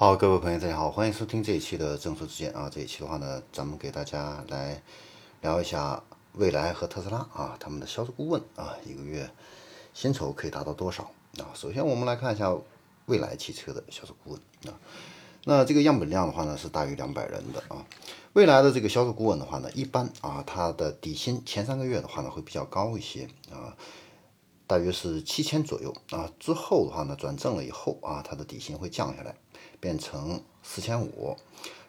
好，各位朋友，大家好，欢迎收听这一期的正说之见啊。这一期的话呢，咱们给大家来聊一下蔚来和特斯拉啊，他们的销售顾问啊，一个月薪酬可以达到多少啊？首先我们来看一下蔚来汽车的销售顾问啊，那这个样本量的话呢是大于两百人的啊。未来的这个销售顾问的话呢，一般啊，他的底薪前三个月的话呢会比较高一些啊。大约是七千左右啊，之后的话呢，转正了以后啊，它的底薪会降下来，变成四千五，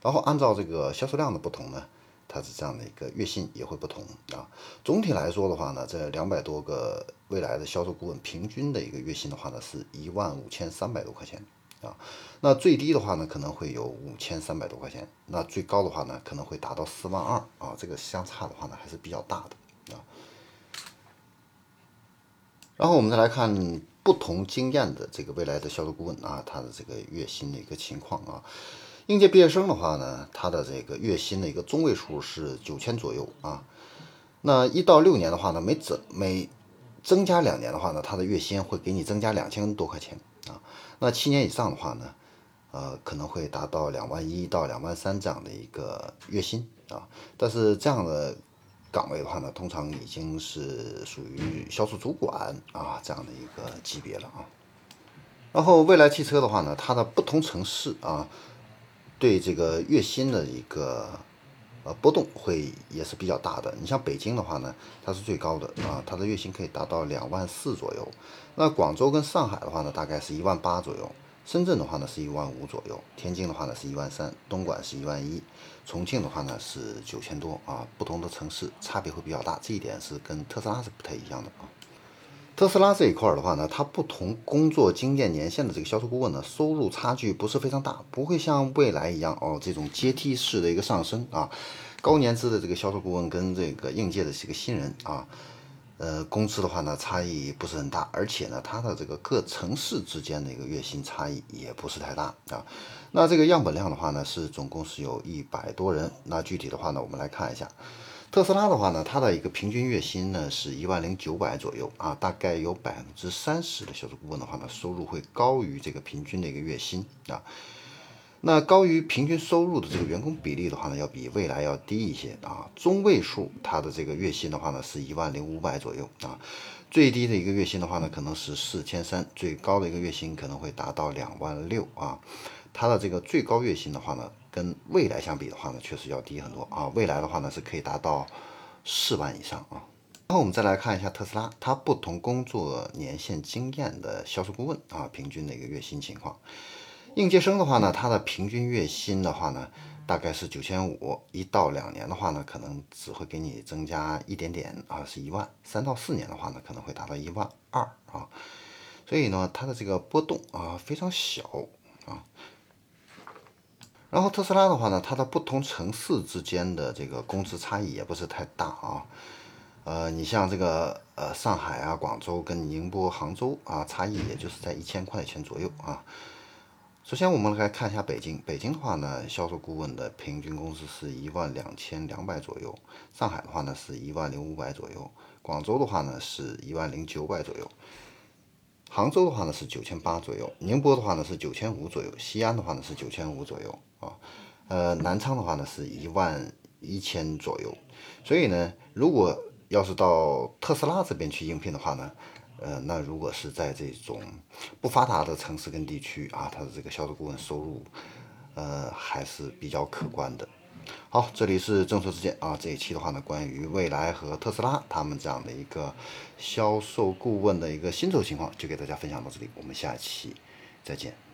然后按照这个销售量的不同呢，它是这样的一个月薪也会不同啊。总体来说的话呢，这两百多个未来的销售顾问平均的一个月薪的话呢，是一万五千三百多块钱啊。那最低的话呢，可能会有五千三百多块钱，那最高的话呢，可能会达到四万二啊。这个相差的话呢，还是比较大的啊。然后我们再来看不同经验的这个未来的销售顾问啊，他的这个月薪的一个情况啊。应届毕业生的话呢，他的这个月薪的一个中位数是九千左右啊。那一到六年的话呢，每增每增加两年的话呢，他的月薪会给你增加两千多块钱啊。那七年以上的话呢，呃，可能会达到两万一到两万三这样的一个月薪啊。但是这样的。岗位的话呢，通常已经是属于销售主管啊这样的一个级别了啊。然后蔚来汽车的话呢，它的不同城市啊，对这个月薪的一个呃波动会也是比较大的。你像北京的话呢，它是最高的啊，它的月薪可以达到两万四左右。那广州跟上海的话呢，大概是一万八左右。深圳的话呢是一万五左右，天津的话呢是一万三，东莞是一万一，重庆的话呢是九千多啊。不同的城市差别会比较大，这一点是跟特斯拉是不太一样的啊。特斯拉这一块的话呢，它不同工作经验年限的这个销售顾问呢，收入差距不是非常大，不会像蔚来一样哦这种阶梯式的一个上升啊。高年资的这个销售顾问跟这个应届的这个新人啊。呃，工资的话呢，差异不是很大，而且呢，它的这个各城市之间的一个月薪差异也不是太大啊。那这个样本量的话呢，是总共是有一百多人。那具体的话呢，我们来看一下，特斯拉的话呢，它的一个平均月薪呢是一万零九百左右啊，大概有百分之三十的销售顾问的话呢，收入会高于这个平均的一个月薪啊。那高于平均收入的这个员工比例的话呢，要比未来要低一些啊。中位数它的这个月薪的话呢，是一万零五百左右啊。最低的一个月薪的话呢，可能是四千三，最高的一个月薪可能会达到两万六啊。它的这个最高月薪的话呢，跟未来相比的话呢，确实要低很多啊。未来的话呢，是可以达到四万以上啊。然后我们再来看一下特斯拉，它不同工作年限经验的销售顾问啊，平均的一个月薪情况。应届生的话呢，他的平均月薪的话呢，大概是九千五，一到两年的话呢，可能只会给你增加一点点啊，是一万；三到四年的话呢，可能会达到一万二啊。所以呢，它的这个波动啊非常小啊。然后特斯拉的话呢，它的不同城市之间的这个工资差异也不是太大啊。呃，你像这个呃上海啊、广州跟宁波、杭州啊，差异也就是在一千块钱左右啊。首先，我们来看一下北京。北京的话呢，销售顾问的平均工资是一万两千两百左右；上海的话呢，是一万零五百左右；广州的话呢，是一万零九百左右；杭州的话呢，是九千八左右；宁波的话呢，是九千五左右；西安的话呢，是九千五左右啊。呃，南昌的话呢，是一万一千左右。所以呢，如果要是到特斯拉这边去应聘的话呢，呃，那如果是在这种不发达的城市跟地区啊，他的这个销售顾问收入，呃，还是比较可观的。好，这里是政策之见啊，这一期的话呢，关于蔚来和特斯拉他们这样的一个销售顾问的一个薪酬情况，就给大家分享到这里，我们下期再见。